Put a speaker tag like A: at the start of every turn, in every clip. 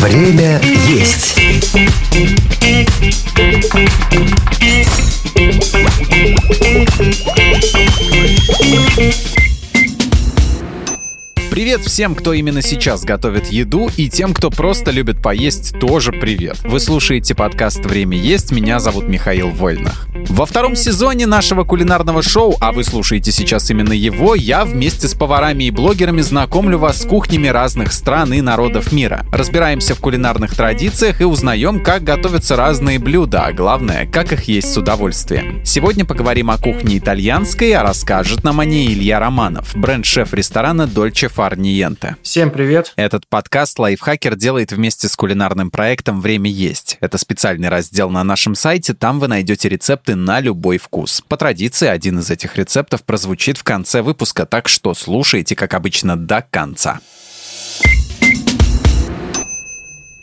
A: Время есть.
B: Привет всем, кто именно сейчас готовит еду, и тем, кто просто любит поесть, тоже привет. Вы слушаете подкаст «Время есть», меня зовут Михаил Вольнах. Во втором сезоне нашего кулинарного шоу, а вы слушаете сейчас именно его, я вместе с поварами и блогерами знакомлю вас с кухнями разных стран и народов мира. Разбираемся в кулинарных традициях и узнаем, как готовятся разные блюда, а главное, как их есть с удовольствием. Сегодня поговорим о кухне итальянской, а расскажет нам о ней Илья Романов, бренд-шеф ресторана Дольче Фар Ниенте.
C: Всем привет!
B: Этот подкаст Лайфхакер делает вместе с кулинарным проектом «Время есть». Это специальный раздел на нашем сайте, там вы найдете рецепты на любой вкус. По традиции, один из этих рецептов прозвучит в конце выпуска, так что слушайте, как обычно, до конца.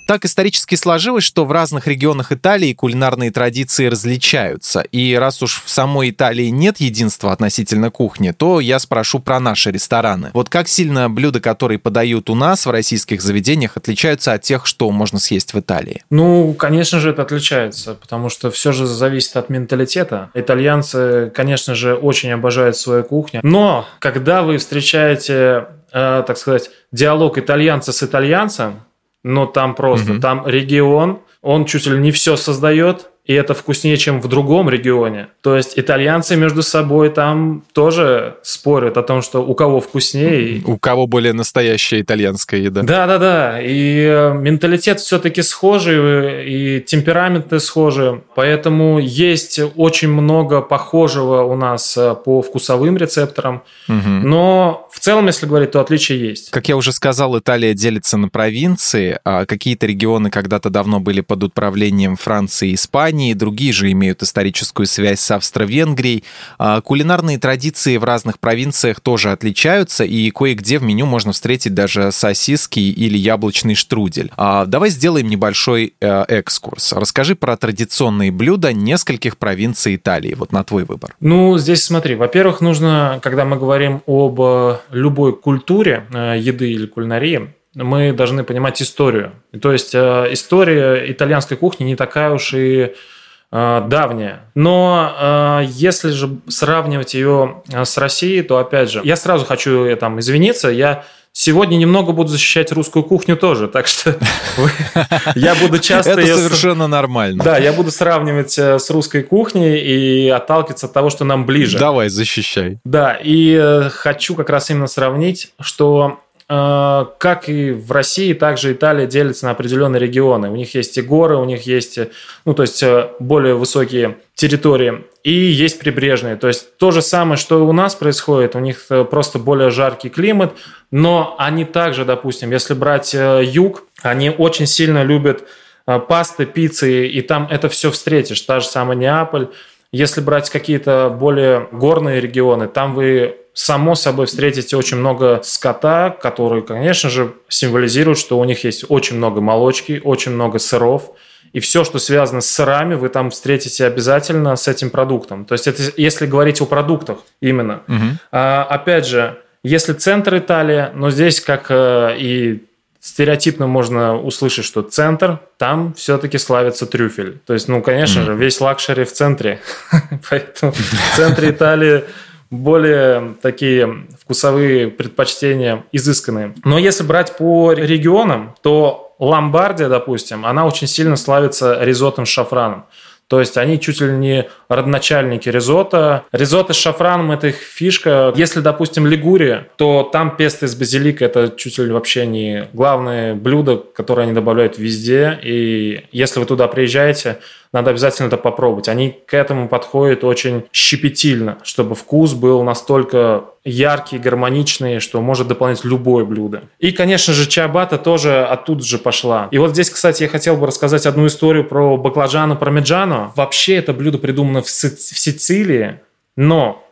B: Так исторически сложилось, что в разных регионах Италии кулинарные традиции различаются. И раз уж в самой Италии нет единства относительно кухни, то я спрошу про наши рестораны. Вот как сильно блюда, которые подают у нас в российских заведениях, отличаются от тех, что можно съесть в Италии?
C: Ну, конечно же, это отличается, потому что все же зависит от менталитета. Итальянцы, конечно же, очень обожают свою кухню. Но когда вы встречаете, э, так сказать, диалог итальянца с итальянцем, но там просто, угу. там регион, он чуть ли не все создает, и это вкуснее, чем в другом регионе. То есть итальянцы между собой там тоже спорят о том, что у кого вкуснее.
B: У кого более настоящая итальянская еда.
C: Да-да-да. И э, менталитет все-таки схожий, и темпераменты схожи. Поэтому есть очень много похожего у нас э, по вкусовым рецепторам. Угу. Но в целом, если говорить, то отличия есть.
B: Как я уже сказал, Италия делится на провинции. А какие-то регионы когда-то давно были под управлением Франции и Испании Испании, другие же имеют историческую связь с Австро-Венгрией. А кулинарные традиции в разных провинциях тоже отличаются, и кое-где в меню можно встретить даже сосиски или яблочный штрудель. А давай сделаем небольшой э, экскурс. Расскажи про традиционные блюда нескольких провинций Италии. Вот на твой выбор.
C: Ну, здесь смотри. Во-первых, нужно, когда мы говорим об э, любой культуре э, еды или кулинарии, мы должны понимать историю. То есть э, история итальянской кухни не такая уж и э, давняя. Но э, если же сравнивать ее с Россией, то опять же, я сразу хочу там извиниться, я Сегодня немного буду защищать русскую кухню тоже, так что я буду часто...
B: Это совершенно нормально.
C: Да, я буду сравнивать с русской кухней и отталкиваться от того, что нам ближе.
B: Давай, защищай.
C: Да, и хочу как раз именно сравнить, что как и в России, также Италия делится на определенные регионы. У них есть и горы, у них есть, ну, то есть э, более высокие территории, и есть прибрежные. То есть то же самое, что и у нас происходит, у них э, просто более жаркий климат, но они также, допустим, если брать юг, они очень сильно любят пасты, пиццы, и там это все встретишь. Та же самая Неаполь. Если брать какие-то более горные регионы, там вы само собой встретите очень много скота, которые, конечно же, символизируют, что у них есть очень много молочки, очень много сыров, и все, что связано с сырами, вы там встретите обязательно с этим продуктом. То есть, это, если говорить о продуктах именно. Угу. А, опять же, если центр Италии, но здесь, как э, и стереотипно можно услышать, что центр, там все-таки славится трюфель. То есть, ну, конечно mm. же, весь лакшери в центре. Поэтому в центре Италии более такие вкусовые предпочтения изысканные. Но если брать по регионам, то Ломбардия, допустим, она очень сильно славится ризотто с шафраном. То есть они чуть ли не родоначальники ризотто. Ризотто с шафраном – это их фишка. Если, допустим, Лигурия, то там песто из базилика – это чуть ли вообще не главное блюдо, которое они добавляют везде. И если вы туда приезжаете, надо обязательно это попробовать. Они к этому подходят очень щепетильно, чтобы вкус был настолько яркий, гармоничный, что может дополнять любое блюдо. И, конечно же, чиабата тоже оттуда же пошла. И вот здесь, кстати, я хотел бы рассказать одну историю про баклажану пармиджано. Вообще это блюдо придумано в, Си- в Сицилии, но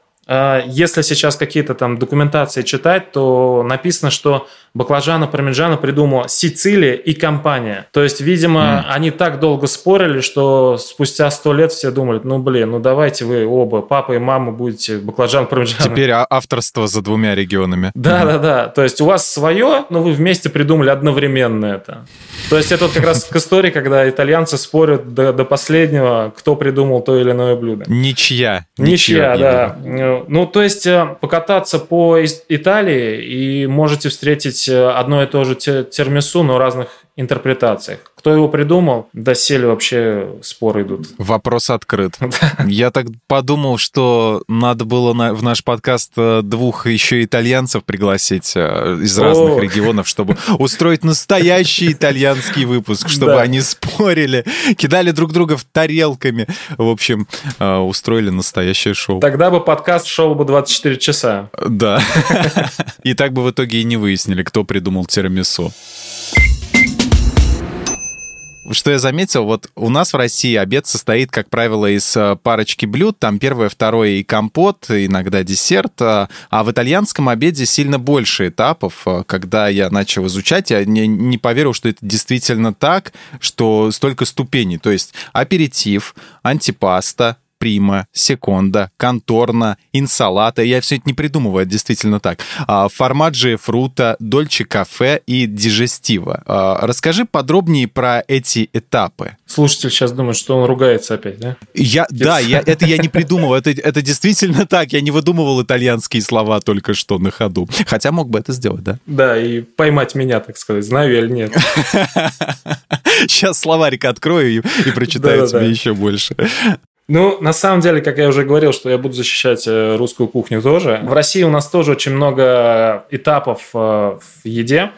C: если сейчас какие-то там документации читать, то написано, что баклажана пармиджана придумала Сицилия и компания. То есть, видимо, mm. они так долго спорили, что спустя сто лет все думали, ну, блин, ну давайте вы оба, папа и мама, будете баклажан пармиджана.
B: Теперь а, авторство за двумя регионами.
C: Да, mm. да, да. То есть у вас свое, но вы вместе придумали одновременно это. То есть это вот как раз к истории, когда итальянцы спорят до, до последнего, кто придумал то или иное блюдо.
B: Ничья.
C: Ничья, да. Ну, то есть э, покататься по Италии и можете встретить одно и то же термису, но разных интерпретациях. Кто его придумал, доселе вообще споры идут.
B: Вопрос открыт. Я так подумал, что надо было на, в наш подкаст э, двух еще итальянцев пригласить э, из разных регионов, чтобы устроить настоящий итальянский выпуск, чтобы да. они спорили, кидали друг друга в тарелками. В общем, э, устроили настоящее шоу.
C: Тогда бы подкаст шел бы 24 часа.
B: Да. И так бы в итоге и не выяснили, кто придумал тирамису что я заметил, вот у нас в России обед состоит, как правило, из э, парочки блюд, там первое, второе и компот, иногда десерт, а, а в итальянском обеде сильно больше этапов. Э, когда я начал изучать, я не, не поверил, что это действительно так, что столько ступеней. То есть аперитив, антипаста, прима, секонда, конторна, инсалата. Я все это не придумываю, это действительно так. А, формаджи фрута, дольче кафе и дижестива. А, расскажи подробнее про эти этапы.
C: Слушатель сейчас думает, что он ругается опять, да?
B: Я, да, я, это я не придумывал. Это, это действительно так. Я не выдумывал итальянские слова только что на ходу. Хотя мог бы это сделать, да?
C: Да, и поймать меня, так сказать, знаю я или нет.
B: Сейчас словарик открою и, и прочитаю тебе еще больше.
C: Ну, на самом деле, как я уже говорил, что я буду защищать э, русскую кухню тоже. В России у нас тоже очень много этапов э, в еде.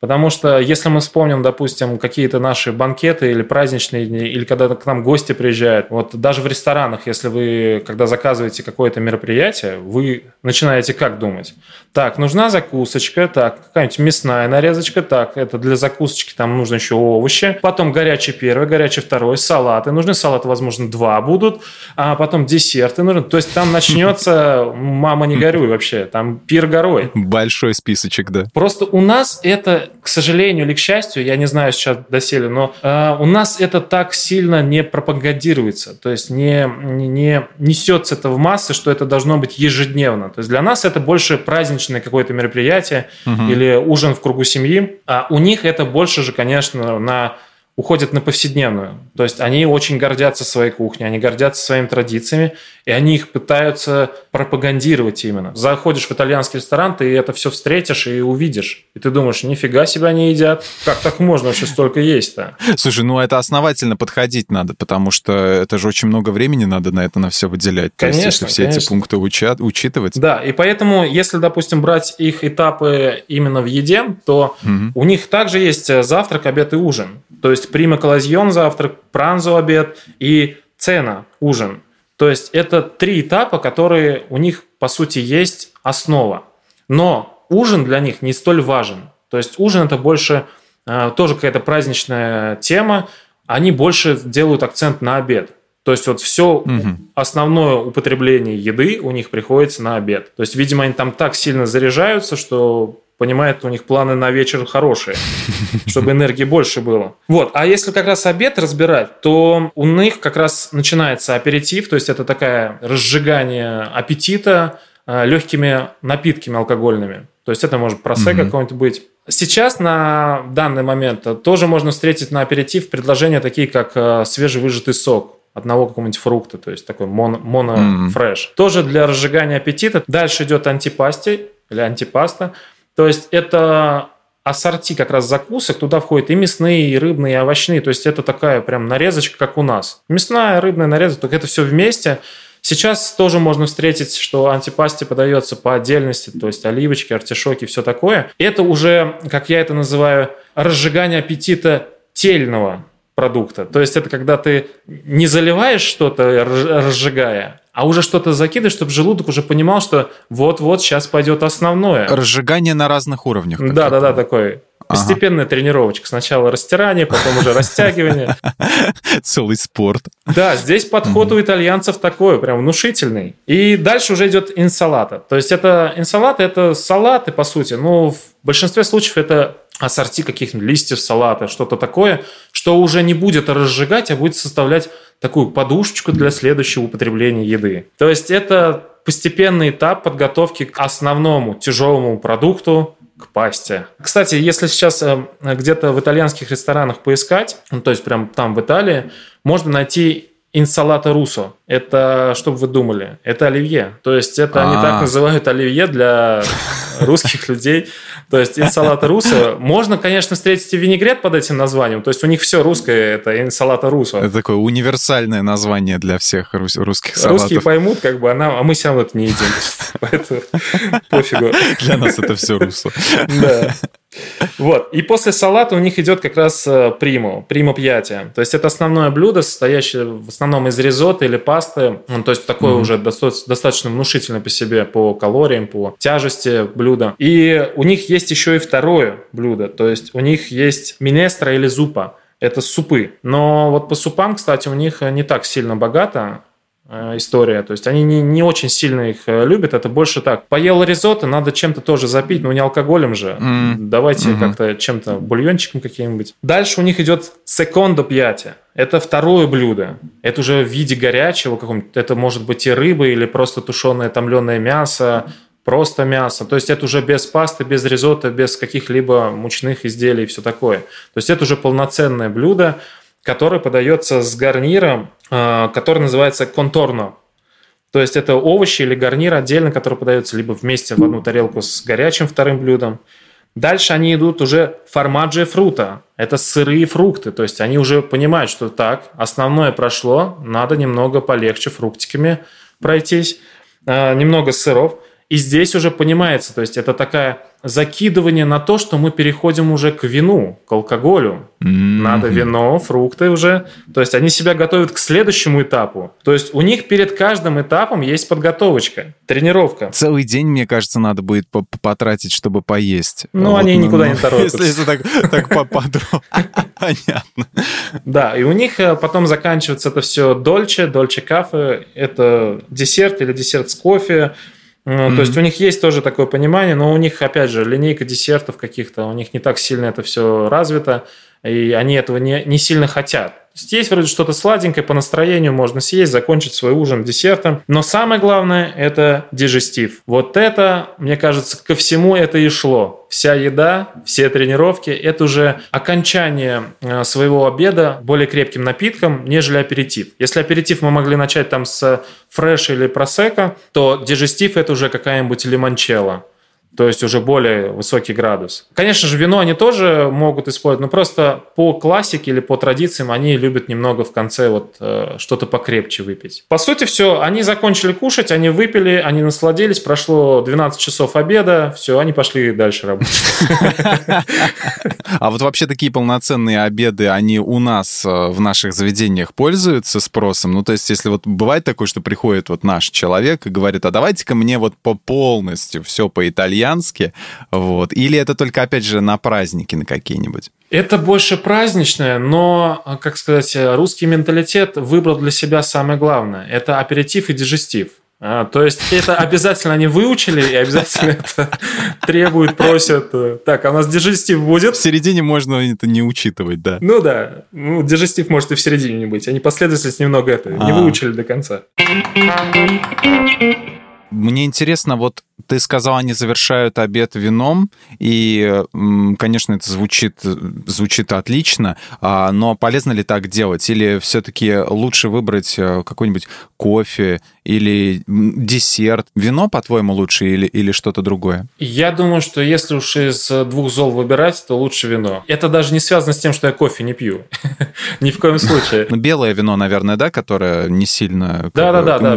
C: Потому что если мы вспомним, допустим, какие-то наши банкеты или праздничные дни, или когда к нам гости приезжают, вот даже в ресторанах, если вы, когда заказываете какое-то мероприятие, вы начинаете как думать? Так, нужна закусочка, так, какая-нибудь мясная нарезочка, так, это для закусочки там нужно еще овощи, потом горячий первый, горячий второй, салаты, нужны салаты, возможно, два будут, а потом десерты нужны, то есть там начнется, мама не горюй вообще, там пир горой.
B: Большой списочек, да.
C: Просто у нас это к сожалению или к счастью, я не знаю сейчас доселе, но э, у нас это так сильно не пропагандируется, то есть не, не, не несется это в массы, что это должно быть ежедневно. То есть для нас это больше праздничное какое-то мероприятие угу. или ужин в кругу семьи, а у них это больше же, конечно, на уходят на повседневную. То есть они очень гордятся своей кухней, они гордятся своими традициями, и они их пытаются пропагандировать именно. Заходишь в итальянский ресторан, ты это все встретишь и увидишь. И ты думаешь, нифига себя они едят. Как так можно вообще столько есть-то?
B: Слушай, ну это основательно подходить надо, потому что это же очень много времени надо на это на все выделять.
C: Конечно,
B: То есть, если все
C: конечно.
B: эти пункты учат, учитывать.
C: Да, и поэтому, если, допустим, брать их этапы именно в еде, то угу. у них также есть завтрак, обед и ужин. То есть прима коллазьон завтрак, пранзо обед и цена ужин. То есть это три этапа, которые у них по сути есть основа. Но ужин для них не столь важен. То есть ужин это больше э, тоже какая-то праздничная тема. Они больше делают акцент на обед. То есть вот все угу. основное употребление еды у них приходится на обед. То есть, видимо, они там так сильно заряжаются, что понимает, у них планы на вечер хорошие, чтобы энергии больше было. Вот. А если как раз обед разбирать, то у них как раз начинается аперитив, то есть это такая разжигание аппетита э, легкими напитками алкогольными. То есть это может просека mm-hmm. какой-нибудь быть. Сейчас на данный момент тоже можно встретить на аперитив предложения такие, как э, свежевыжатый сок одного какого-нибудь фрукта, то есть такой моно, моно mm-hmm. Тоже для разжигания аппетита. Дальше идет антипасти или антипаста. То есть это ассорти как раз закусок, туда входят и мясные, и рыбные, и овощные. То есть это такая прям нарезочка, как у нас. Мясная, рыбная нарезка, только это все вместе. Сейчас тоже можно встретить, что антипасти подается по отдельности, то есть оливочки, артишоки, все такое. Это уже, как я это называю, разжигание аппетита тельного продукта. То есть это когда ты не заливаешь что-то, разжигая, а уже что-то закидываешь, чтобы желудок уже понимал, что вот-вот сейчас пойдет основное.
B: Разжигание на разных уровнях.
C: Да, да, да, такое. Постепенная ага. тренировочка. Сначала растирание, потом уже растягивание.
B: Целый спорт.
C: Да, здесь подход у итальянцев такой, прям внушительный. И дальше уже идет инсалата. То есть это инсалата, это салаты, по сути. Ну, в большинстве случаев это ассорти каких-нибудь листьев салата, что-то такое, что уже не будет разжигать, а будет составлять такую подушечку для следующего употребления еды. То есть это постепенный этап подготовки к основному тяжелому продукту, к пасте. Кстати, если сейчас э, где-то в итальянских ресторанах поискать, ну, то есть прям там в Италии, можно найти инсалата русо. Это, чтобы вы думали, это оливье. То есть это они так а. называют оливье для русских людей. То есть инсалата русо. Можно, конечно, встретить и винегрет под этим названием. То есть у них все русское, это инсалата русо.
B: Это такое универсальное название для всех русских
C: салатов. Русские поймут, как бы, а, а мы все равно это не едим. Поэтому пофигу.
B: Для нас это все русло.
C: Да. Вот. И после салата у них идет как раз приму, приму пьятия. То есть это основное блюдо, состоящее в основном из ризотто или пасты. Ну, то есть такое mm-hmm. уже достаточно внушительное по себе по калориям, по тяжести блюда. И у них есть еще и второе блюдо. То есть у них есть минестра или зупа. Это супы. Но вот по супам, кстати, у них не так сильно богато. Э, история. То есть они не, не очень сильно их э, любят. Это больше так. Поел ризотто, надо чем-то тоже запить, но не алкоголем же. Mm. Давайте mm-hmm. как-то чем-то, бульончиком каким-нибудь. Дальше у них идет секондо пьяти. Это второе блюдо. Это уже в виде горячего какого-нибудь. Это может быть и рыба, или просто тушеное томленое мясо, просто мясо. То есть это уже без пасты, без ризотто, без каких-либо мучных изделий и все такое. То есть это уже полноценное блюдо который подается с гарниром, а, который называется конторно. То есть это овощи или гарнир отдельно, который подается либо вместе в одну тарелку с горячим вторым блюдом. Дальше они идут уже формаджи фрута. Это сырые фрукты. То есть они уже понимают, что так, основное прошло, надо немного полегче фруктиками пройтись, а, немного сыров. И здесь уже понимается, то есть это такая закидывание на то, что мы переходим уже к вину, к алкоголю. Mm-hmm. Надо вино, фрукты уже. То есть они себя готовят к следующему этапу. То есть у них перед каждым этапом есть подготовочка, тренировка.
B: Целый день, мне кажется, надо будет потратить, чтобы поесть.
C: Ну, вот, они ну, никуда ну, не торопятся.
B: Если так, так подробно. Понятно.
C: Да, и у них э, потом заканчивается это все дольче, дольче кафе. Это десерт или десерт с кофе Mm-hmm. То есть у них есть тоже такое понимание, но у них, опять же, линейка десертов каких-то, у них не так сильно это все развито, и они этого не, не сильно хотят. Есть вроде что-то сладенькое, по настроению можно съесть, закончить свой ужин десертом. Но самое главное – это дежестив. Вот это, мне кажется, ко всему это и шло. Вся еда, все тренировки – это уже окончание э, своего обеда более крепким напитком, нежели аперитив. Если аперитив мы могли начать там с фреш или просека, то дежестив – это уже какая-нибудь лимончелло то есть уже более высокий градус. Конечно же, вино они тоже могут использовать, но просто по классике или по традициям они любят немного в конце вот э, что-то покрепче выпить. По сути, все, они закончили кушать, они выпили, они насладились, прошло 12 часов обеда, все, они пошли дальше работать.
B: А вот вообще такие полноценные обеды, они у нас э, в наших заведениях пользуются спросом? Ну, то есть, если вот бывает такое, что приходит вот наш человек и говорит, а давайте-ка мне вот по полностью все по-итальянски, итальянски, вот, или это только, опять же, на праздники на какие-нибудь?
C: Это больше праздничное, но, как сказать, русский менталитет выбрал для себя самое главное. Это аперитив и дежестив. А, то есть это обязательно они выучили и обязательно это требуют, просят. Так, а у нас дежестив будет?
B: В середине можно это не учитывать, да.
C: Ну да, ну дежестив может и в середине не быть. Они последовательность немного это не а. выучили до конца.
B: Мне интересно, вот ты сказал, они завершают обед вином, и, конечно, это звучит, звучит отлично, а, но полезно ли так делать? Или все-таки лучше выбрать э, какой-нибудь кофе или десерт? Вино, по-твоему, лучше или, или что-то другое?
C: Я думаю, что если уж из двух зол выбирать, то лучше вино. Это даже не связано с тем, что я кофе не пью. Ни в коем случае.
B: Ну, белое вино, наверное, да, которое не сильно...
C: Да-да-да,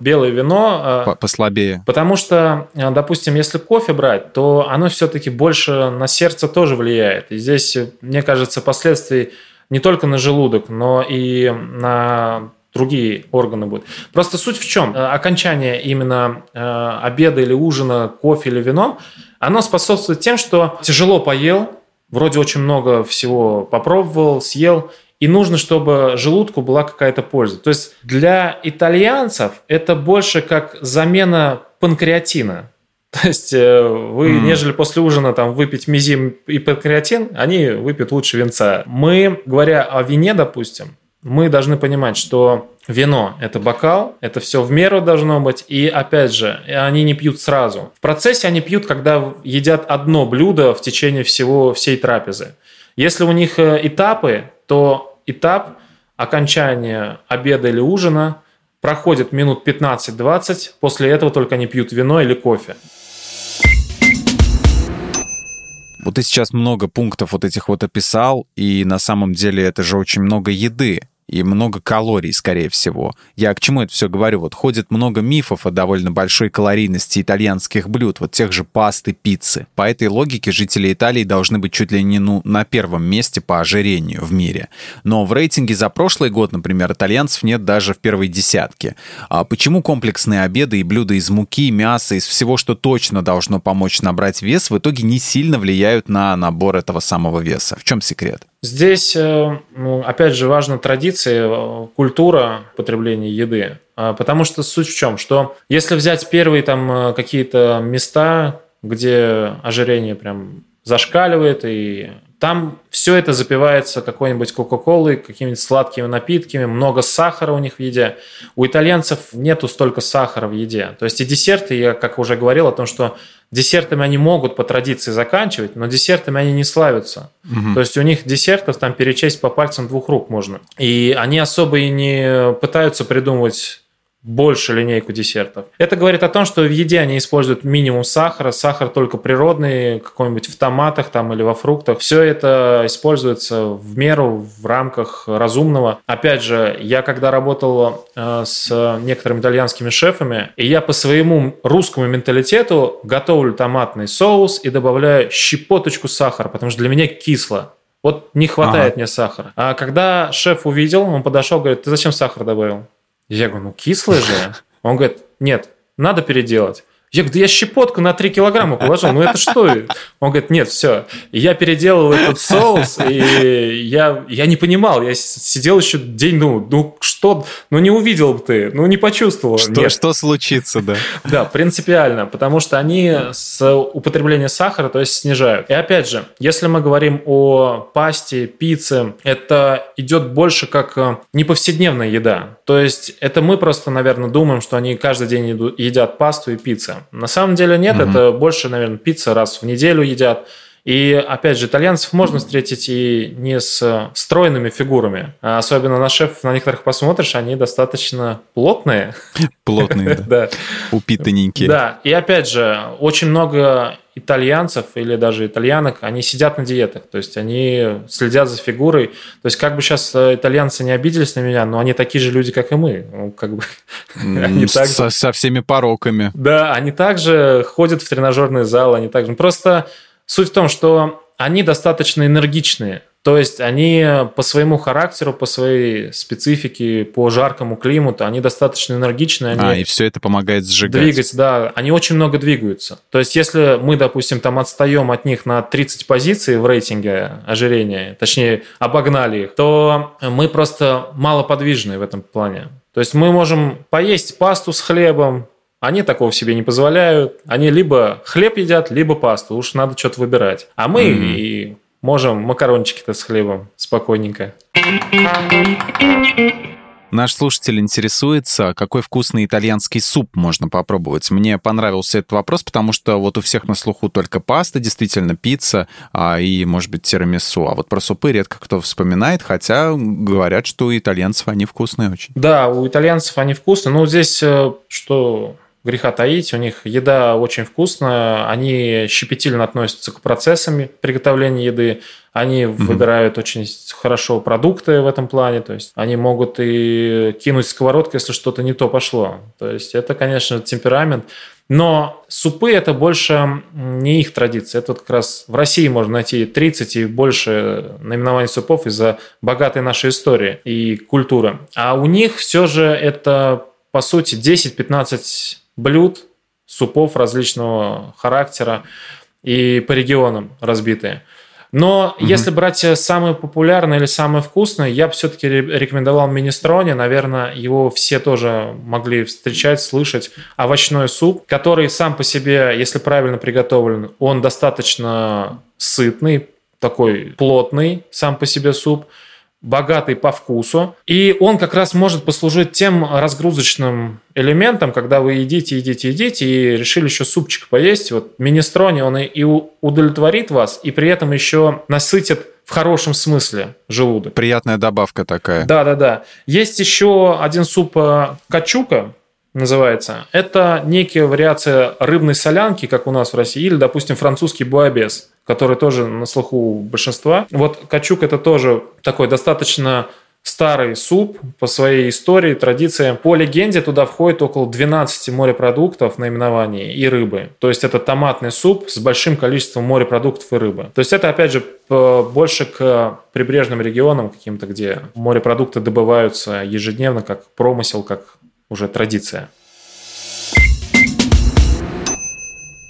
C: белое вино.
B: А, послабее.
C: Потому что Э, допустим, если кофе брать, то оно все-таки больше на сердце тоже влияет. И здесь, мне кажется, последствий не только на желудок, но и на другие органы будут. Просто суть в чем? Э, окончание именно э, обеда или ужина кофе или вином, оно способствует тем, что тяжело поел, вроде очень много всего попробовал, съел, и нужно, чтобы желудку была какая-то польза. То есть для итальянцев это больше как замена панкреатина. То есть э, вы, mm. нежели после ужина там выпить мизим и панкреатин, они выпьют лучше винца. Мы, говоря о вине, допустим, мы должны понимать, что вино – это бокал, это все в меру должно быть, и опять же, они не пьют сразу. В процессе они пьют, когда едят одно блюдо в течение всего всей трапезы. Если у них э, этапы, то этап окончания обеда или ужина проходит минут 15-20, после этого только они пьют вино или кофе.
B: Вот ты сейчас много пунктов вот этих вот описал, и на самом деле это же очень много еды и много калорий, скорее всего. Я к чему это все говорю? Вот ходит много мифов о довольно большой калорийности итальянских блюд, вот тех же пасты, пиццы. По этой логике жители Италии должны быть чуть ли не ну, на первом месте по ожирению в мире. Но в рейтинге за прошлый год, например, итальянцев нет даже в первой десятке. А почему комплексные обеды и блюда из муки, мяса, из всего, что точно должно помочь набрать вес, в итоге не сильно влияют на набор этого самого веса? В чем секрет?
C: Здесь, э, ну, опять же, важна традиция, э, культура потребления еды. А, потому что суть в чем? Что если взять первые там э, какие-то места, где ожирение прям зашкаливает, и там все это запивается какой-нибудь кока-колой, какими-нибудь сладкими напитками, много сахара у них в еде. У итальянцев нету столько сахара в еде. То есть и десерты, я как уже говорил о том, что Десертами они могут по традиции заканчивать, но десертами они не славятся. Угу. То есть у них десертов там перечесть по пальцам двух рук можно. И они особо и не пытаются придумывать больше линейку десертов. Это говорит о том, что в еде они используют минимум сахара, сахар только природный, какой-нибудь в томатах там или во фруктах. Все это используется в меру, в рамках разумного. Опять же, я когда работал э, с некоторыми итальянскими шефами, и я по своему русскому менталитету готовлю томатный соус и добавляю щепоточку сахара, потому что для меня кисло. Вот не хватает ага. мне сахара. А когда шеф увидел, он подошел, говорит, ты зачем сахар добавил? Я говорю, ну кислое же. Он говорит, нет, надо переделать. Я говорю, да я щепотку на 3 килограмма положил, ну это что? Он говорит, нет, все. я переделал этот соус, и я, я не понимал, я сидел еще день, ну, ну что, ну не увидел бы ты, ну не почувствовал.
B: Что, нет. что случится, да?
C: Да, принципиально, потому что они с употребления сахара, то есть снижают. И опять же, если мы говорим о пасте, пицце, это идет больше как э, неповседневная еда. То есть это мы просто, наверное, думаем, что они каждый день едят пасту и пиццу. На самом деле нет, угу. это больше, наверное, пицца раз в неделю едят. И опять же, итальянцев можно встретить и не с стройными фигурами. А особенно на шеф на некоторых посмотришь, они достаточно плотные.
B: Плотные, да. Упитанненькие.
C: Да, и опять же, очень много итальянцев или даже итальянок, они сидят на диетах, то есть они следят за фигурой. То есть как бы сейчас э, итальянцы не обиделись на меня, но они такие же люди, как и мы. Ну, как бы,
B: они со, также, со всеми пороками.
C: Да, они также ходят в тренажерный зал, они также... Просто Суть в том, что они достаточно энергичные. То есть они по своему характеру, по своей специфике, по жаркому климату, они достаточно энергичные. Они
B: а, и все это помогает сжигать.
C: Двигать, да. Они очень много двигаются. То есть если мы, допустим, там отстаем от них на 30 позиций в рейтинге ожирения, точнее, обогнали их, то мы просто малоподвижны в этом плане. То есть мы можем поесть пасту с хлебом, они такого себе не позволяют. Они либо хлеб едят, либо пасту. Уж надо что-то выбирать. А мы mm-hmm. и можем макарончики-то с хлебом спокойненько.
B: Наш слушатель интересуется, какой вкусный итальянский суп можно попробовать. Мне понравился этот вопрос, потому что вот у всех на слуху только паста, действительно, пицца а, и, может быть, тирамису. А вот про супы редко кто вспоминает, хотя говорят, что у итальянцев они вкусные очень.
C: Да, у итальянцев они вкусные. Но здесь э, что греха таить, у них еда очень вкусная, они щепетильно относятся к процессам приготовления еды, они mm-hmm. выбирают очень хорошо продукты в этом плане, то есть они могут и кинуть сковородку, если что-то не то пошло. То есть это, конечно, темперамент. Но супы это больше не их традиция. Это вот как раз в России можно найти 30 и больше наименований супов из-за богатой нашей истории и культуры. А у них все же это, по сути, 10-15 блюд, супов различного характера и по регионам разбитые. Но угу. если брать самое популярное или самое вкусное, я бы все-таки рекомендовал министроне. Наверное, его все тоже могли встречать, слышать. Овощной суп, который сам по себе, если правильно приготовлен, он достаточно сытный, такой плотный сам по себе суп богатый по вкусу. И он как раз может послужить тем разгрузочным элементом, когда вы едите, едите, едите, и решили еще супчик поесть. Вот министрони, он и удовлетворит вас, и при этом еще насытит в хорошем смысле желудок.
B: Приятная добавка такая.
C: Да, да, да. Есть еще один суп э, качука, называется. Это некая вариация рыбной солянки, как у нас в России, или, допустим, французский буабес который тоже на слуху у большинства. Вот качук это тоже такой достаточно старый суп по своей истории, традициям. По легенде туда входит около 12 морепродуктов наименований и рыбы. То есть это томатный суп с большим количеством морепродуктов и рыбы. То есть это, опять же, больше к прибрежным регионам каким-то, где морепродукты добываются ежедневно, как промысел, как уже традиция.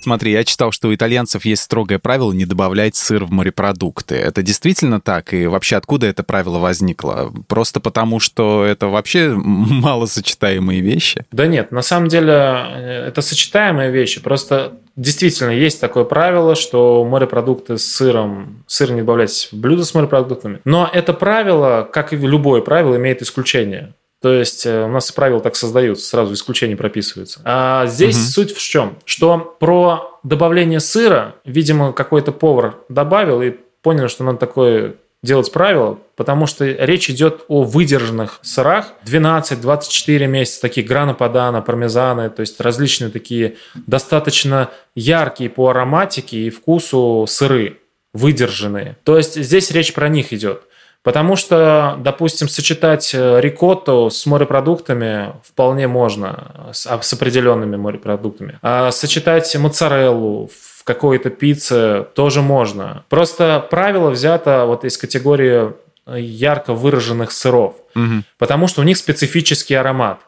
B: Смотри, я читал, что у итальянцев есть строгое правило не добавлять сыр в морепродукты. Это действительно так? И вообще откуда это правило возникло? Просто потому, что это вообще малосочетаемые вещи?
C: Да нет, на самом деле э, это сочетаемые вещи. Просто действительно есть такое правило, что морепродукты с сыром, сыр не добавлять в блюдо с морепродуктами. Но это правило, как и любое правило, имеет исключение. То есть э, у нас правила так создаются, сразу исключения прописываются. А здесь угу. суть в чем? Что про добавление сыра, видимо, какой-то повар добавил и понял, что надо такое делать правило, потому что речь идет о выдержанных сырах 12-24 месяца, такие грана падана, пармезаны, то есть различные такие достаточно яркие по ароматике и вкусу сыры, выдержанные. То есть здесь речь про них идет. Потому что, допустим, сочетать э, рикотту с морепродуктами вполне можно, с, а, с определенными морепродуктами. А сочетать моцареллу в какой-то пицце тоже можно. Просто правило взято вот из категории э, ярко выраженных сыров, угу. потому что у них специфический аромат.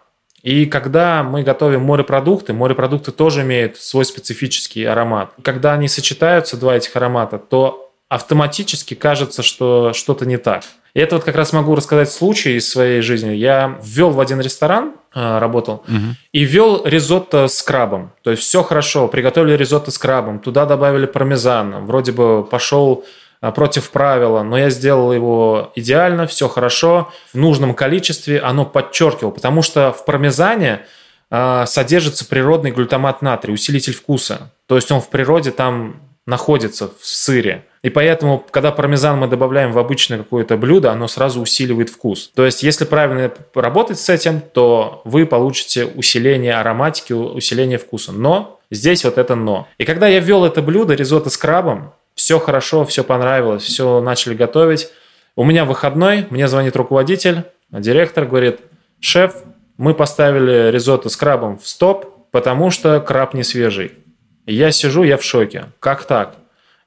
C: И когда мы готовим морепродукты, морепродукты тоже имеют свой специфический аромат. Когда они сочетаются, два этих аромата, то автоматически кажется, что что-то не так. И это вот как раз могу рассказать случай из своей жизни. Я ввел в один ресторан, э, работал, угу. и ввел ризотто с крабом. То есть все хорошо, приготовили ризотто с крабом, туда добавили пармезан, вроде бы пошел э, против правила, но я сделал его идеально, все хорошо, в нужном количестве, оно подчеркивало, потому что в пармезане э, содержится природный глютамат натрия, усилитель вкуса. То есть он в природе там находится в сыре. И поэтому, когда пармезан мы добавляем в обычное какое-то блюдо, оно сразу усиливает вкус. То есть, если правильно работать с этим, то вы получите усиление ароматики, усиление вкуса. Но здесь вот это но. И когда я ввел это блюдо, ризотто с крабом, все хорошо, все понравилось, все начали готовить. У меня выходной, мне звонит руководитель, директор говорит, шеф, мы поставили ризотто с крабом в стоп, потому что краб не свежий. Я сижу, я в шоке. Как так?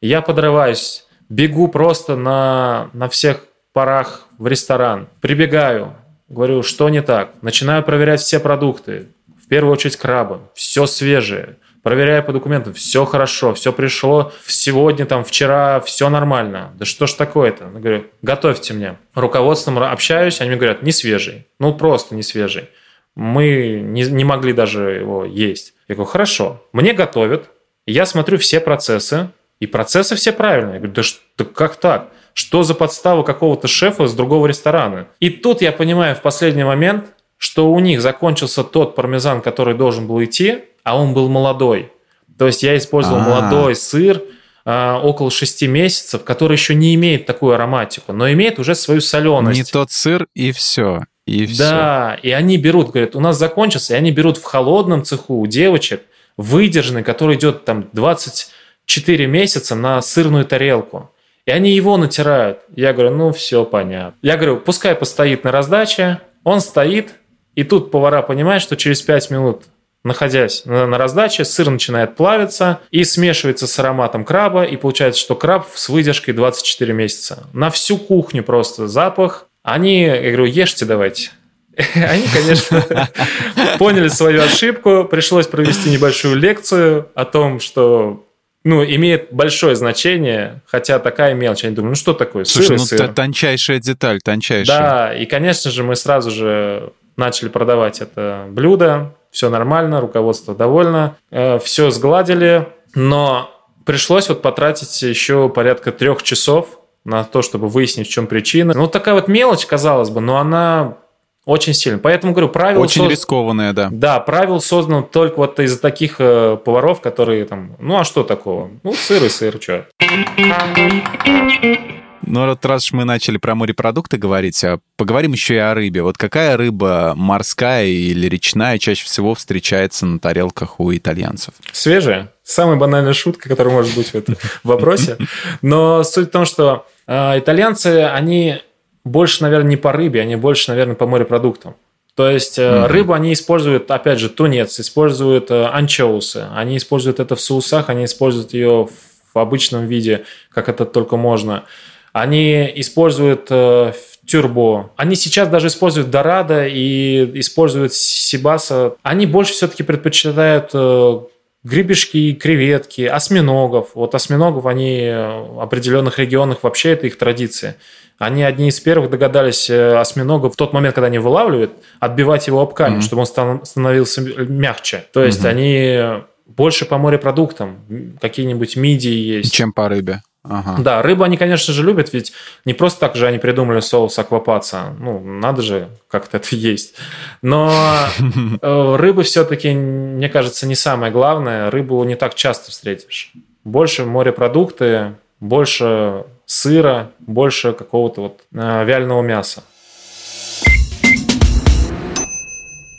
C: Я подрываюсь, бегу просто на, на всех парах в ресторан, прибегаю, говорю, что не так, начинаю проверять все продукты, в первую очередь крабы, все свежее, проверяю по документам, все хорошо, все пришло сегодня, там, вчера, все нормально. Да что ж такое-то? Я говорю, готовьте мне. Руководством общаюсь, они мне говорят, не свежий. Ну, просто не свежий. Мы не, не могли даже его есть. Я говорю, хорошо. Мне готовят, я смотрю все процессы, и процессы все правильные. Я говорю, да, что, как так? Что за подстава какого-то шефа с другого ресторана? И тут я понимаю в последний момент, что у них закончился тот пармезан, который должен был идти, а он был молодой. То есть я использовал А-а-а. молодой сыр, а, около 6 месяцев, который еще не имеет такую ароматику, но имеет уже свою соленость.
B: Не тот сыр и все. И
C: все. Да, и они берут, говорят, у нас закончился, и они берут в холодном цеху у девочек выдержанный, который идет там 20 4 месяца на сырную тарелку. И они его натирают. Я говорю, ну все понятно. Я говорю, пускай постоит на раздаче. Он стоит, и тут повара понимают, что через 5 минут находясь на, на раздаче, сыр начинает плавиться и смешивается с ароматом краба, и получается, что краб с выдержкой 24 месяца. На всю кухню просто запах. Они, я говорю, ешьте давайте. Они, конечно, поняли свою ошибку. Пришлось провести небольшую лекцию о том, что ну, имеет большое значение, хотя такая мелочь. Они думают, ну что такое, сыр
B: ну
C: сыр.
B: тончайшая деталь, тончайшая.
C: Да, и, конечно же, мы сразу же начали продавать это блюдо, все нормально, руководство довольно, э, все сгладили, но пришлось вот потратить еще порядка трех часов на то, чтобы выяснить, в чем причина. Ну, такая вот мелочь, казалось бы, но она очень сильно. Поэтому, говорю, правило...
B: Очень
C: соз-
B: рискованная, да.
C: Да, правил создано только вот из-за таких э, поваров, которые там... Ну, а что такого? Ну, сыр и сыр, что?
B: Ну, вот раз мы начали про морепродукты говорить, а поговорим еще и о рыбе. Вот какая рыба морская или речная чаще всего встречается на тарелках у итальянцев?
C: Свежая. Самая банальная шутка, которая может быть в этом вопросе. Но суть в том, что э, итальянцы, они больше, наверное, не по рыбе, они больше, наверное, по морепродуктам. То есть э, рыбу они используют, опять же, тунец, используют э, анчоусы, они используют это в соусах, они используют ее в обычном виде, как это только можно. Они используют э, тюрбо. Они сейчас даже используют дорадо и используют сибаса. Они больше все-таки предпочитают э, гребешки, креветки, осьминогов. Вот осьминогов они в определенных регионах вообще это их традиция. Они одни из первых догадались э, осьминога в тот момент, когда они вылавливают, отбивать его об камень,
B: Мгм.
C: чтобы он стан- становился мягче. То есть
B: Мгм.
C: они больше по морепродуктам. Какие-нибудь мидии есть.
B: Чем по рыбе? Ага.
C: Да, рыбу они, конечно же, любят, ведь не просто так же они придумали соус аквапаца. Ну, надо же как-то это есть. Но э, рыбы все-таки, мне кажется, не самое главное. Рыбу не так часто встретишь. Больше морепродукты, больше сыра, больше какого-то вот э, вяленого мяса.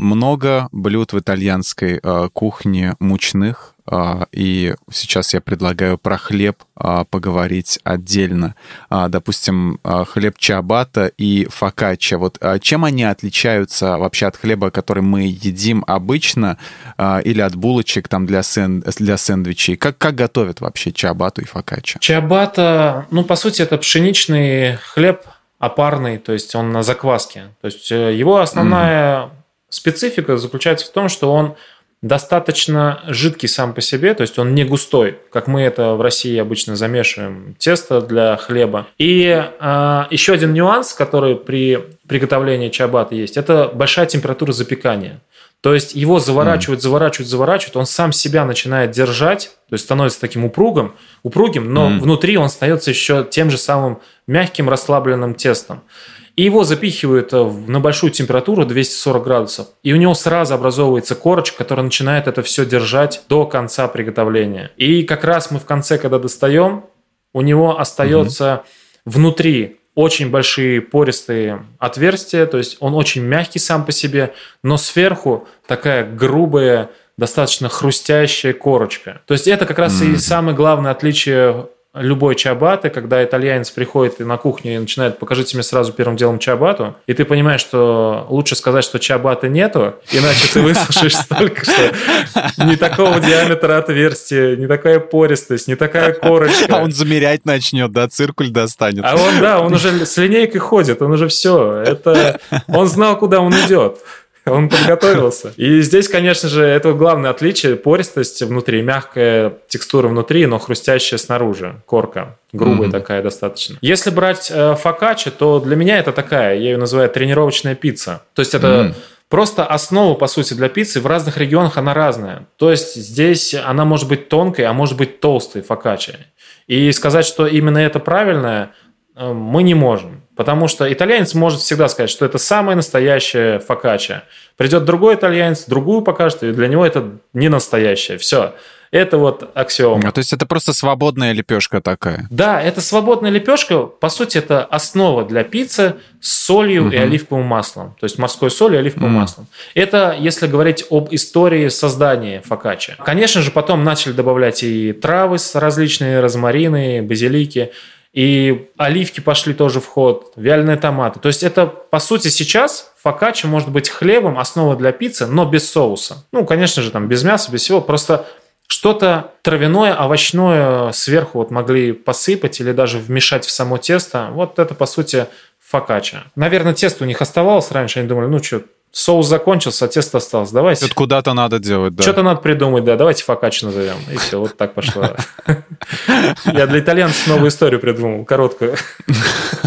B: Много блюд в итальянской э, кухне мучных, э, и сейчас я предлагаю про хлеб э, поговорить отдельно. А, допустим, э, хлеб чиабатта и фокачча. Вот э, чем они отличаются вообще от хлеба, который мы едим обычно, э, или от булочек там для, сэн- для сэндвичей? Как, как готовят вообще чиабатту и фокачча?
C: Чиабатта, ну, по сути, это пшеничный хлеб опарный, то есть он на закваске. То есть э, его основная специфика заключается в том, что он достаточно жидкий сам по себе, то есть он не густой, как мы это в России обычно замешиваем тесто для хлеба. И э, еще один нюанс, который при приготовлении чабата есть, это большая температура запекания. То есть его заворачивают, заворачивают, заворачивают, он сам себя начинает держать, то есть становится таким упругим, упругим, но
B: Мгм.
C: внутри он остается еще тем же самым мягким расслабленным тестом. И его запихивают э, на большую температуру 240 градусов. И у него сразу образовывается корочка, которая начинает это все держать до конца приготовления. И как раз мы в конце, когда достаем, у него остается внутри очень большие пористые отверстия, то есть он очень мягкий сам по себе, но сверху такая грубая, достаточно хрустящая корочка. То есть это как раз и самое главное отличие любой чабаты, когда итальянец приходит на кухню и начинает, покажите мне сразу первым делом чабату, и ты понимаешь, что лучше сказать, что чабаты нету, иначе ты выслушаешь столько, что не такого диаметра отверстия, не такая пористость, не такая корочка.
B: А он замерять начнет, да, циркуль достанет.
C: А он, да, он уже с линейкой ходит, он уже все. Это он знал, куда он идет. Он подготовился. И здесь, конечно же, это главное отличие. Пористость внутри, мягкая текстура внутри, но хрустящая снаружи. Корка. Грубая
B: Мгм.
C: такая достаточно. Если брать э, фокаччо, то для меня это такая, я ее называю тренировочная пицца. То есть это
B: М.
C: просто основа, по сути, для пиццы. В разных регионах она разная. То есть здесь она может быть тонкой, а может быть толстой фокаччо. И сказать, что именно это правильное, э, мы не можем. Потому что итальянец может всегда сказать, что это самая настоящая фокачча. Придет другой итальянец, другую покажет, и для него это не настоящее. Все. Это вот аксиома.
B: А, то есть это просто свободная лепешка такая.
C: Да, это свободная лепешка. По сути, это основа для пиццы с солью и
B: Мгм.
C: оливковым маслом. То есть морской солью и оливковым
B: Мгм.
C: маслом. Это если говорить об истории создания фокачча. Конечно же, потом начали добавлять и травы различные, розмарины, базилики. И оливки пошли тоже в ход, вяленые томаты. То есть это, по сути, сейчас фокаччо может быть хлебом, основа для пиццы, но без соуса. Ну, конечно же, там без мяса, без всего. Просто что-то травяное, овощное сверху вот могли посыпать или даже вмешать в само тесто. Вот это, по сути, фокаччо. Наверное, тесто у них оставалось раньше. Они думали, ну что, соус закончился, а тесто осталось. Давайте.
B: Это куда-то надо делать, да.
C: Что-то надо придумать, да. Давайте фокаччо назовем. И все, вот так пошло. Я для итальянцев новую историю придумал, короткую.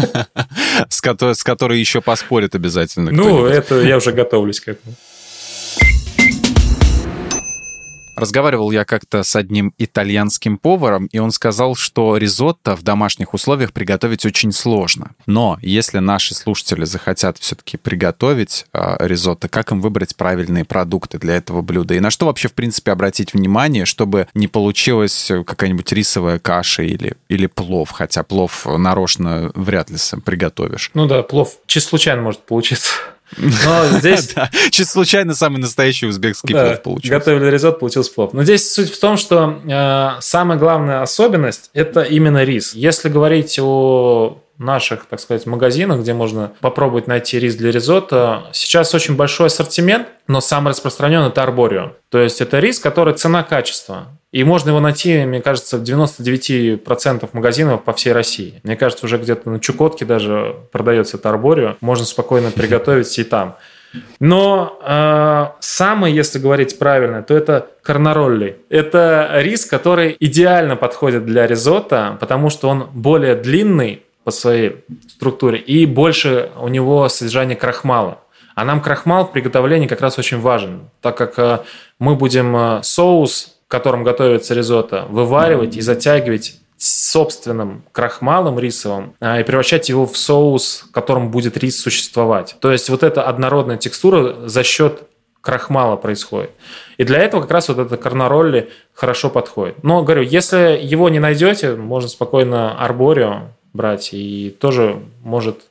B: С которой еще поспорят обязательно.
C: Ну, это я уже готовлюсь к этому.
B: Разговаривал я как-то с одним итальянским поваром, и он сказал, что ризотто в домашних условиях приготовить очень сложно. Но если наши слушатели захотят все-таки приготовить э, ризотто, как им выбрать правильные продукты для этого блюда? И на что вообще, в принципе, обратить внимание, чтобы не получилась какая-нибудь рисовая каша или, или плов? Хотя плов нарочно вряд ли сам приготовишь.
C: Ну да, плов чисто случайно может получиться. Но здесь...
B: чисто случайно самый настоящий узбекский плов получился.
C: Готовили ризот, получился плов. Но здесь суть в том, что э, самая главная особенность – это именно рис. Если говорить о наших, так сказать, магазинах, где можно попробовать найти рис для ризотто. Сейчас очень большой ассортимент, но самый распространенный – это арборио. То есть это рис, который цена-качество. И можно его найти, мне кажется, в 99% магазинов по всей России. Мне кажется, уже где-то на Чукотке даже продается это. Можно спокойно приготовить и там. Но э, самое, если говорить правильно, то это карнаролли. Это рис, который идеально подходит для ризотто, потому что он более длинный по своей структуре и больше у него содержание крахмала. А нам крахмал в приготовлении как раз очень важен, так как э, мы будем э, соус в котором готовится ризотто, вываривать и затягивать собственным крахмалом рисовым а, и превращать его в соус, в котором будет рис существовать. То есть вот эта однородная текстура за счет крахмала происходит. И для этого как раз вот это карнаролли хорошо подходит. Но, говорю, если его не найдете, можно спокойно арборио брать, и тоже может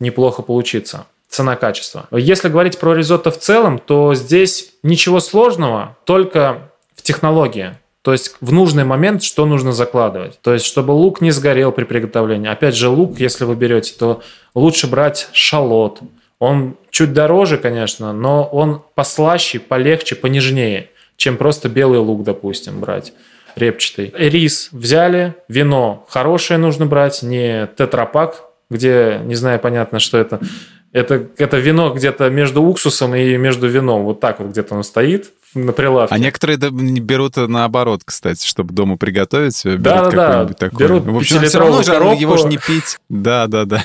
C: неплохо получиться. Цена-качество. Если говорить про ризотто в целом, то здесь ничего сложного, только технология. То есть в нужный момент что нужно закладывать. То есть чтобы лук не сгорел при приготовлении. Опять же, лук, если вы берете, то лучше брать шалот. Он чуть дороже, конечно, но он послаще, полегче, понежнее, чем просто белый лук, допустим, брать репчатый. Рис взяли, вино хорошее нужно брать, не тетрапак, где, не знаю, понятно, что это. Это, это вино где-то между уксусом и между вином. Вот так вот где-то оно стоит на прилавке.
B: А некоторые берут наоборот, кстати, чтобы дома приготовить. Берут
C: да, да, да.
B: Такой.
C: Берут
B: В общем, все равно же коробку. его же не пить. Да, да, да.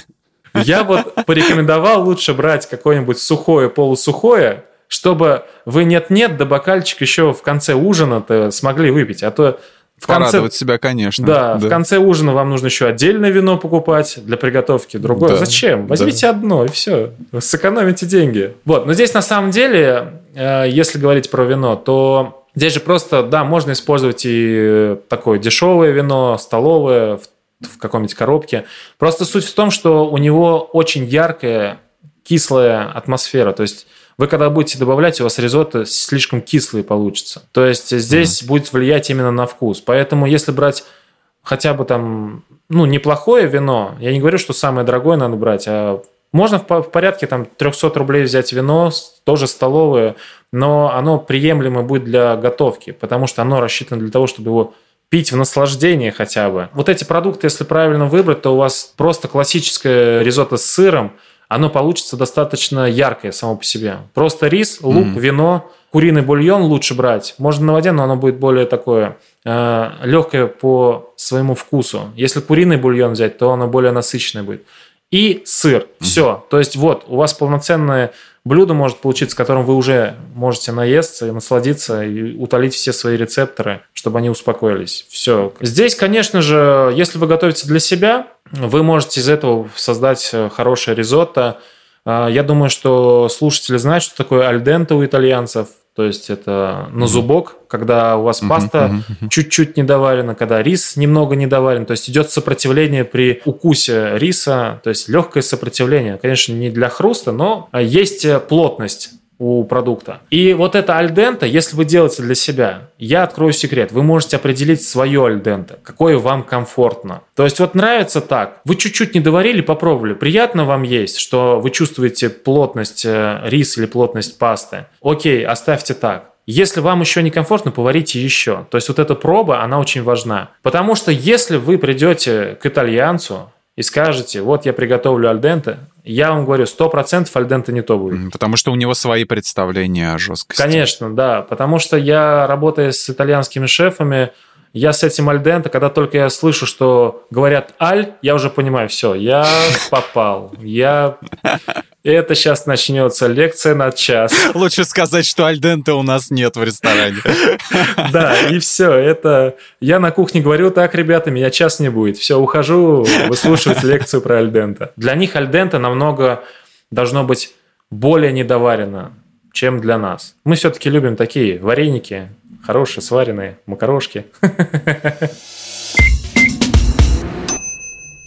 C: Я вот порекомендовал лучше брать какое-нибудь сухое, полусухое, чтобы вы нет-нет, да бокальчик еще в конце ужина-то смогли выпить. А то
B: в Порадовать конце... себя, конечно.
C: Да, да, в конце ужина вам нужно еще отдельное вино покупать для приготовки, другое. Да, Зачем? Возьмите да. одно, и все. Вы сэкономите деньги. Вот, но здесь на самом деле, э, если говорить про вино, то здесь же просто, да, можно использовать и такое дешевое вино, столовое, в, в каком-нибудь коробке. Просто суть в том, что у него очень яркая, кислая атмосфера. То есть вы когда будете добавлять, у вас ризотто слишком кислый получится. То есть здесь mm. будет влиять именно на вкус. Поэтому если брать хотя бы там, ну, неплохое вино, я не говорю, что самое дорогое надо брать, а можно в порядке там 300 рублей взять вино, тоже столовое, но оно приемлемо будет для готовки, потому что оно рассчитано для того, чтобы его пить в наслаждении хотя бы. Вот эти продукты, если правильно выбрать, то у вас просто классическое ризотто с сыром – оно получится достаточно яркое само по себе. Просто рис, лук, mm. вино, куриный бульон лучше брать. Можно на воде, но оно будет более такое э, легкое по своему вкусу. Если куриный бульон взять, то оно более насыщенное будет. И сыр. Все. То есть вот у вас полноценное блюдо может получиться, которым вы уже можете наесться и насладиться и утолить все свои рецепторы, чтобы они успокоились. Все. Здесь, конечно же, если вы готовите для себя, вы можете из этого создать э, хорошее ризотто. А, я думаю, что слушатели знают, что такое альденте у итальянцев. То есть это на зубок, когда у вас паста чуть-чуть недоварена, когда рис немного недоварен. То есть идет сопротивление при укусе риса, то есть легкое сопротивление. Конечно, не для хруста, но есть плотность у продукта. И вот это альдента, если вы делаете для себя, я открою секрет, вы можете определить свое альдента, какое вам комфортно. То есть вот нравится так, вы чуть-чуть не доварили, попробовали, приятно вам есть, что вы чувствуете плотность э, риса или плотность пасты. Окей, оставьте так. Если вам еще некомфортно, поварите еще. То есть вот эта проба, она очень важна. Потому что если вы придете к итальянцу и скажете, вот я приготовлю альденте, я вам говорю, 100% альдента не то будет.
B: Потому что у него свои представления о жесткости.
C: Конечно, да. Потому что я, работая с итальянскими шефами, я с этим альдента, когда только я слышу, что говорят аль, я уже понимаю, все, я попал. Я... Это сейчас начнется лекция на час.
B: Лучше сказать, что альдента у нас нет в ресторане.
C: Да, и все. Это я на кухне говорю, так, ребята, меня час не будет. Все, ухожу выслушивать лекцию про альдента. Для них альдента намного должно быть более недоварено, чем для нас. Мы все-таки любим такие вареники, хорошие, сваренные, макарошки.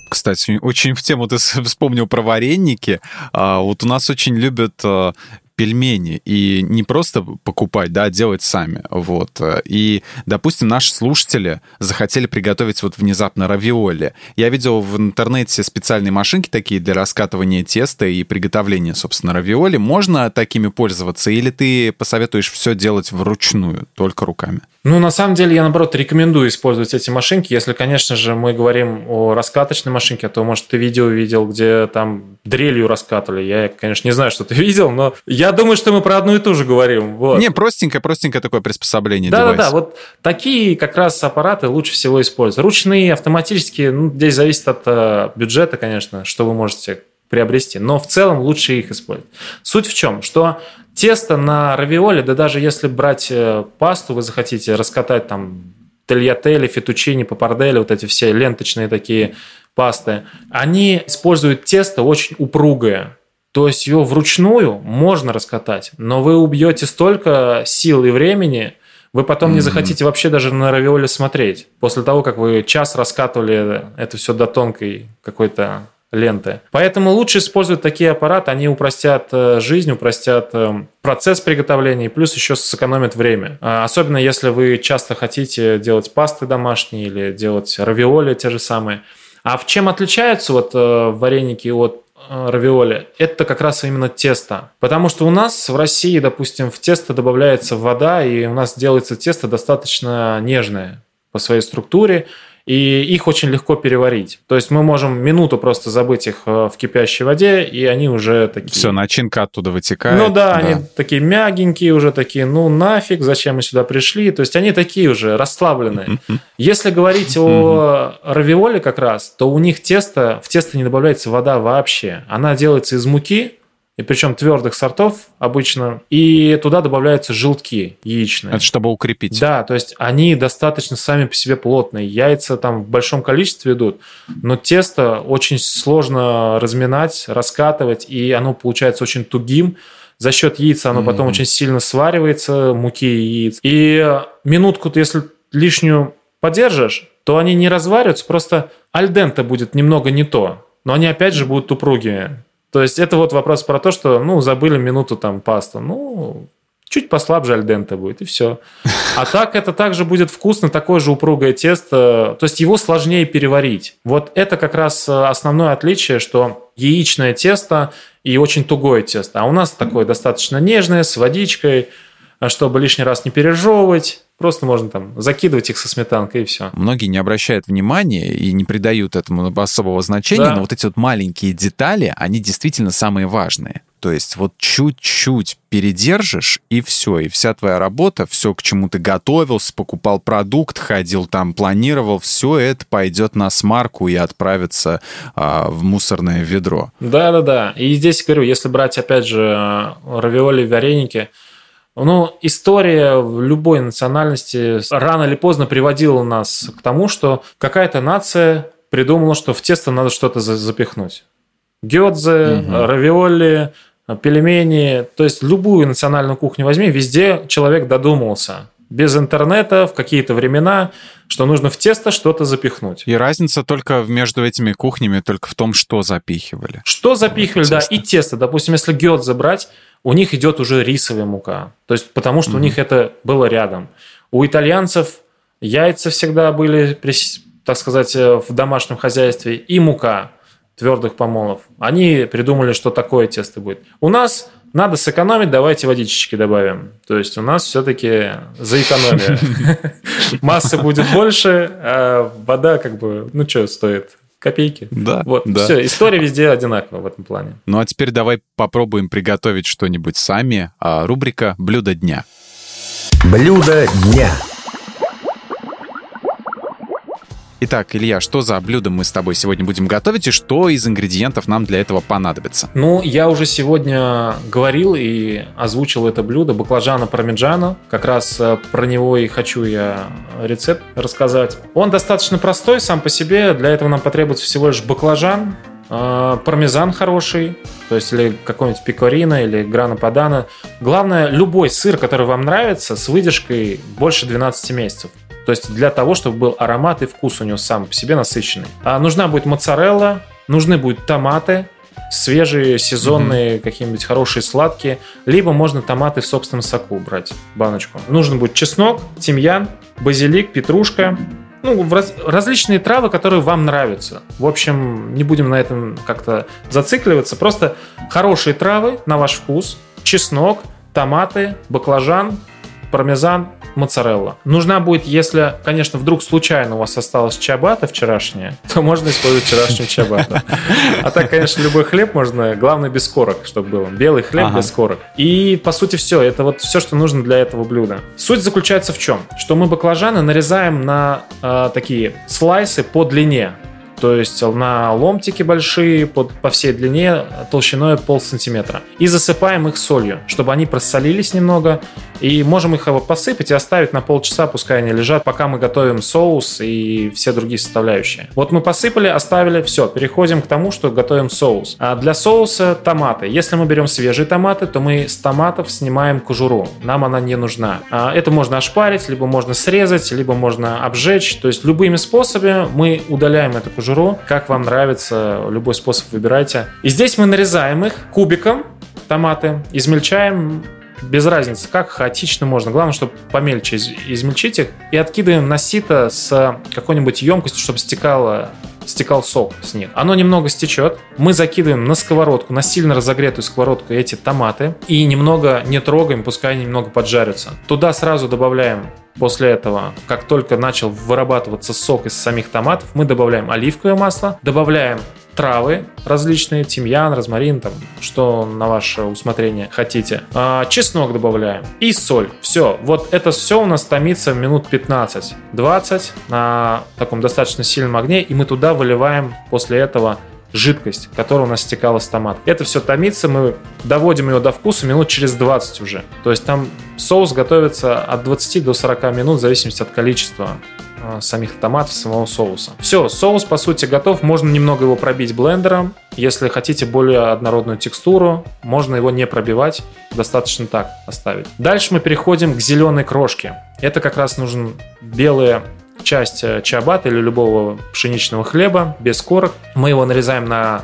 B: Кстати, очень в тему ты вспомнил про вареники. А, вот у нас очень любят а, пельмени и не просто покупать, да, а делать сами. Вот. И, допустим, наши слушатели захотели приготовить вот внезапно равиоли. Я видел в интернете специальные машинки такие для раскатывания теста и приготовления, собственно, равиоли. Можно такими пользоваться или ты посоветуешь все делать вручную, только руками?
C: Ну, на самом деле, я, наоборот, рекомендую использовать эти машинки. Если, конечно же, мы говорим о раскаточной машинке, то, может, ты видео видел, где там дрелью раскатывали. Я, конечно, не знаю, что ты видел, но думаю, что мы про одну и ту же говорим. Вот.
B: Не, простенькое, простенькое такое приспособление.
C: Да-да-да, вот такие как раз аппараты лучше всего использовать. Ручные, автоматические, ну, здесь зависит от э, бюджета, конечно, что вы можете приобрести. Но в целом лучше их использовать. Суть в чем? Что тесто на равиоле, да даже если брать э, пасту, вы захотите раскатать там тельятели, фетучини, папардели, вот эти все ленточные такие пасты, они используют тесто очень упругое. То есть его вручную можно раскатать, но вы убьете столько сил и времени, вы потом mm-hmm. не захотите вообще даже на равиоле смотреть. После того, как вы час раскатывали это все до тонкой какой-то ленты. Поэтому лучше использовать такие аппараты, они упростят э, жизнь, упростят э, процесс приготовления и плюс еще сэкономят время. А, особенно если вы часто хотите делать пасты домашние или делать равиоли те же самые. А в чем отличаются вот э, вареники от равиоли, это как раз именно тесто. Потому что у нас в России, допустим, в тесто добавляется вода, и у нас делается тесто достаточно нежное по своей структуре и их очень легко переварить. То есть мы можем минуту просто забыть их э, в кипящей воде, и они уже такие...
B: Все, начинка оттуда вытекает.
C: Ну да, да, они такие мягенькие уже, такие, ну нафиг, зачем мы сюда пришли? То есть они такие уже расслабленные. Если говорить о равиоле как раз, то у них тесто, в тесто не добавляется вода вообще. Она делается из муки, и причем твердых сортов обычно, и туда добавляются желтки яичные.
B: Это чтобы укрепить.
C: Да, то есть они достаточно сами по себе плотные. Яйца там в большом количестве идут, но тесто очень сложно разминать, раскатывать, и оно получается очень тугим. За счет яйца оно mm-hmm. потом очень сильно сваривается, муки и яиц. И минутку ты, если лишнюю подержишь, то они не развариваются, просто альдента будет немного не то. Но они опять же будут упругими. То есть это вот вопрос про то, что, ну, забыли минуту там пасту. Ну, чуть послабже альдента будет, и все. А так это также будет вкусно, такое же упругое тесто. То есть его сложнее переварить. Вот это как раз э, основное отличие, что яичное тесто и очень тугое тесто. А у нас такое достаточно нежное, с водичкой, а чтобы лишний раз не пережевывать. Просто можно там закидывать их со сметанкой и все.
B: Многие не обращают внимания и не придают этому особого значения, да. но вот эти вот маленькие детали, они действительно самые важные. То есть вот чуть-чуть передержишь, и все, и вся твоя работа, все, к чему ты готовился, покупал продукт, ходил там, планировал, все это пойдет на смарку и отправится а, в мусорное ведро.
C: Да-да-да. И здесь, говорю, если брать, опять же, равиоли, вареники, ну, история в любой национальности рано или поздно приводила нас к тому, что какая-то нация придумала, что в тесто надо что-то запихнуть. Гёдзе, угу. равиоли, пельмени, то есть любую национальную кухню возьми, везде человек додумался без интернета в какие-то времена, что нужно в тесто что-то запихнуть.
B: И разница только между этими кухнями только в том, что запихивали.
C: Что запихивали, да, и тесто. Допустим, если гёд забрать, у них идет уже рисовая мука. То есть потому что mm-hmm. у них это было рядом. У итальянцев яйца всегда были, так сказать, э, в домашнем хозяйстве и мука твердых помолов. Они придумали, что такое тесто будет. У нас надо сэкономить, давайте водички добавим. То есть у нас все-таки за экономию. Массы будет больше, а вода как бы, ну что, стоит копейки.
B: Да,
C: Вот,
B: да.
C: все, история везде одинакова в этом плане.
B: Ну а теперь давай попробуем приготовить что-нибудь сами. А, рубрика «Блюдо дня».
A: Блюдо дня.
B: Итак, Илья, что за блюдо мы с тобой сегодня будем готовить и что из ингредиентов нам для этого понадобится?
C: Ну, я уже сегодня говорил и озвучил это блюдо баклажана пармиджано. Как раз э, про него и хочу я рецепт рассказать. Он достаточно простой сам по себе. Для этого нам потребуется всего лишь баклажан, э, пармезан хороший, то есть или какой-нибудь пекорино или грана падана. Главное, любой сыр, который вам нравится, с выдержкой больше 12 месяцев. То есть для того, чтобы был аромат и вкус у него сам по себе насыщенный. А нужна будет моцарелла, нужны будут томаты, свежие, сезонные, какие-нибудь хорошие, сладкие. Либо можно томаты в собственном соку брать, баночку. Нужен будет чеснок, тимьян, базилик, петрушка. Ну, раз- различные травы, которые вам нравятся. В общем, не будем на этом как-то зацикливаться. Просто хорошие травы на ваш вкус. Чеснок, томаты, баклажан, пармезан, моцарелла. Нужна будет, если, конечно, вдруг случайно у вас осталась чабата вчерашняя, то можно использовать вчерашнюю чабату. А так, конечно, любой хлеб можно, главное без корок, чтобы был. Белый хлеб
B: Ага.
C: без корок. И, по сути, все. Это вот все, что нужно для этого блюда. Суть заключается в чем? Что мы баклажаны нарезаем на э, такие слайсы по длине. То есть на ломтики большие под, по всей длине толщиной пол сантиметра. И засыпаем их солью, чтобы они просолились немного. И можем их посыпать и оставить на полчаса, пускай они лежат, пока мы готовим соус и все другие составляющие. Вот мы посыпали, оставили, все, переходим к тому, что готовим соус. А для соуса томаты. Если мы берем свежие томаты, то мы с томатов снимаем кожуру. Нам она не нужна. А Это можно ошпарить, либо можно срезать, либо можно обжечь. То есть любыми способами мы удаляем эту кожуру. Как вам нравится, любой способ выбирайте. И здесь мы нарезаем их кубиком, томаты, измельчаем без разницы, как хаотично можно. Главное, чтобы помельче из- измельчить их. И откидываем на сито с какой-нибудь емкостью, чтобы стекало стекал сок с них. Оно немного стечет. Мы закидываем на сковородку, на сильно разогретую сковородку эти томаты. И немного не трогаем, пускай они немного поджарятся. Туда сразу добавляем После этого, как только начал вырабатываться сок из самих томатов, мы добавляем оливковое масло, добавляем травы различные, тимьян, розмарин, там, что на ваше усмотрение хотите. А, чеснок добавляем и соль. Все, вот это все у нас томится минут 15-20 на таком достаточно сильном огне, и мы туда выливаем после этого жидкость, которая у нас стекала с томата. Это все томится, мы доводим его до вкуса минут через 20 уже. То есть там соус готовится от 20 до 40 минут в зависимости от количества самих томатов, самого соуса. Все, соус по сути готов. Можно немного его пробить блендером. Если хотите более однородную текстуру, можно его не пробивать, достаточно так оставить. Дальше мы переходим к зеленой крошке. Это как раз нужен белые часть э, чиабата или любого пшеничного хлеба без корок. Мы его нарезаем на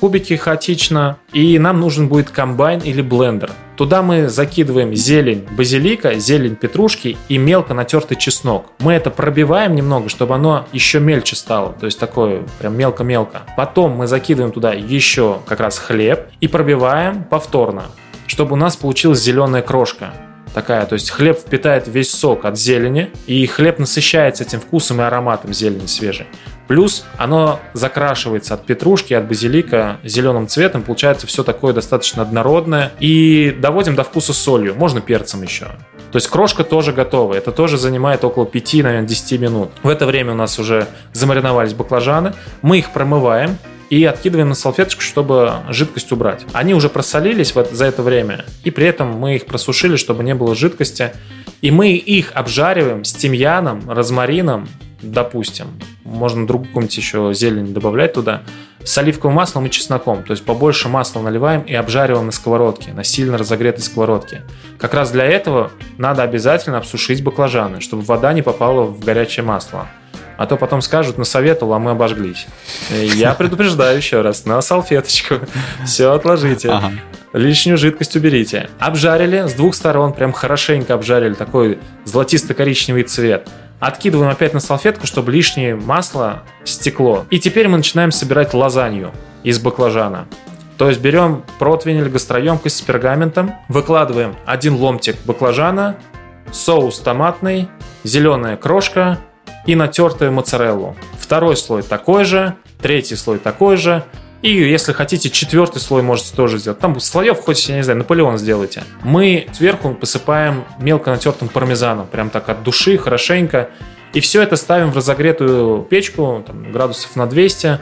C: кубики хаотично, и нам нужен будет комбайн или блендер. Туда мы закидываем зелень базилика, зелень петрушки и мелко натертый чеснок. Мы это пробиваем немного, чтобы оно еще мельче стало, то есть такое прям мелко-мелко. Потом мы закидываем туда еще как раз хлеб и пробиваем повторно, чтобы у нас получилась зеленая крошка такая, то есть хлеб впитает весь сок от зелени, и хлеб насыщается этим вкусом и ароматом зелени свежей. Плюс оно закрашивается от петрушки, от базилика зеленым цветом, получается все такое достаточно однородное. И доводим до вкуса солью, можно перцем еще. То есть крошка тоже готова, это тоже занимает около 5, наверное, 10 минут. В это время у нас уже замариновались баклажаны, мы их промываем, и откидываем на салфеточку, чтобы жидкость убрать. Они уже просолились вот за это время, и при этом мы их просушили, чтобы не было жидкости. И мы их обжариваем с тимьяном, розмарином, допустим. Можно другую какую-нибудь еще зелень добавлять туда. С оливковым маслом и чесноком. То есть побольше масла наливаем и обжариваем на сковородке, на сильно разогретой сковородке. Как раз для этого надо обязательно обсушить баклажаны, чтобы вода не попала в горячее масло. А то потом скажут, насоветовал, а мы обожглись. Я предупреждаю еще раз, на салфеточку. Все отложите.
B: Ага.
C: Лишнюю жидкость уберите. Обжарили с двух сторон, прям хорошенько обжарили, такой золотисто-коричневый цвет. Откидываем опять на салфетку, чтобы лишнее масло стекло. И теперь мы начинаем собирать лазанью из баклажана. То есть берем противень или гастроемкость с пергаментом, выкладываем один ломтик баклажана, соус томатный, зеленая крошка и натертую моцареллу. Второй слой такой же, третий слой такой же, и если хотите, четвертый слой можете тоже сделать. Там слоев хоть, я не знаю, Наполеон сделайте. Мы сверху посыпаем мелко натертым пармезаном. Прям так от души, хорошенько. И все это ставим в разогретую печку, там, градусов на 200.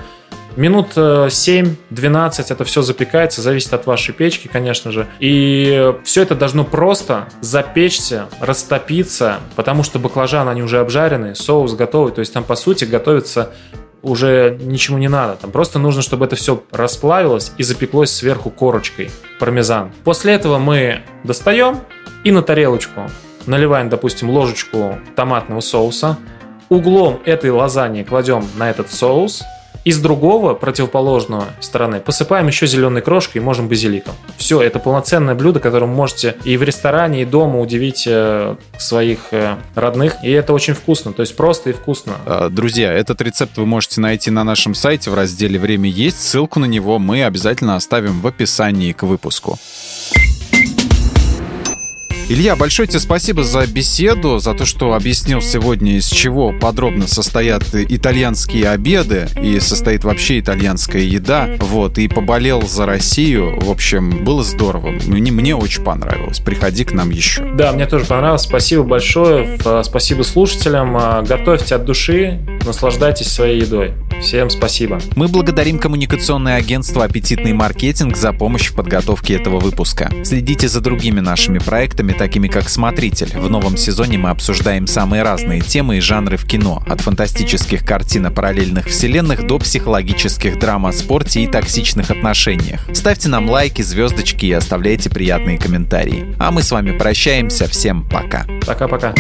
C: Минут 7-12 э, это все запекается, зависит от вашей печки, конечно же. И все это должно просто запечься, растопиться, потому что баклажаны, они уже обжарены, соус готовый. То есть там, по сути, готовится уже ничему не надо. Там просто нужно, чтобы это все расплавилось и запеклось сверху корочкой пармезан. После этого мы достаем и на тарелочку наливаем, допустим, ложечку томатного соуса. Углом этой лазаньи кладем на этот соус – и с другого, противоположного стороны, посыпаем еще зеленой крошкой и можем базиликом. Все, это полноценное блюдо, которым можете и в ресторане, и дома удивить э, своих э, родных. И это очень вкусно, то есть просто и вкусно.
B: А, друзья, этот рецепт вы можете найти на нашем сайте в разделе «Время есть». Ссылку на него мы обязательно оставим в описании к выпуску. Илья, большое тебе спасибо за беседу, за то, что объяснил сегодня, из чего подробно состоят итальянские обеды и состоит вообще итальянская еда. Вот, и поболел за Россию. В общем, было здорово. Мне, мне очень понравилось. Приходи к нам еще.
C: Да, мне тоже понравилось. Спасибо большое. Спасибо слушателям. А, готовьте от души, наслаждайтесь своей едой. Всем спасибо.
B: Мы благодарим коммуникационное агентство «Аппетитный маркетинг» за помощь в подготовке этого выпуска. Следите за другими нашими проектами, такими как «Смотритель». В новом сезоне мы обсуждаем самые разные темы и жанры в кино, от фантастических картин о параллельных вселенных до психологических драм о спорте и токсичных отношениях. Ставьте нам лайки, звездочки и оставляйте приятные комментарии. А мы с вами прощаемся. Всем пока.
C: Пока-пока.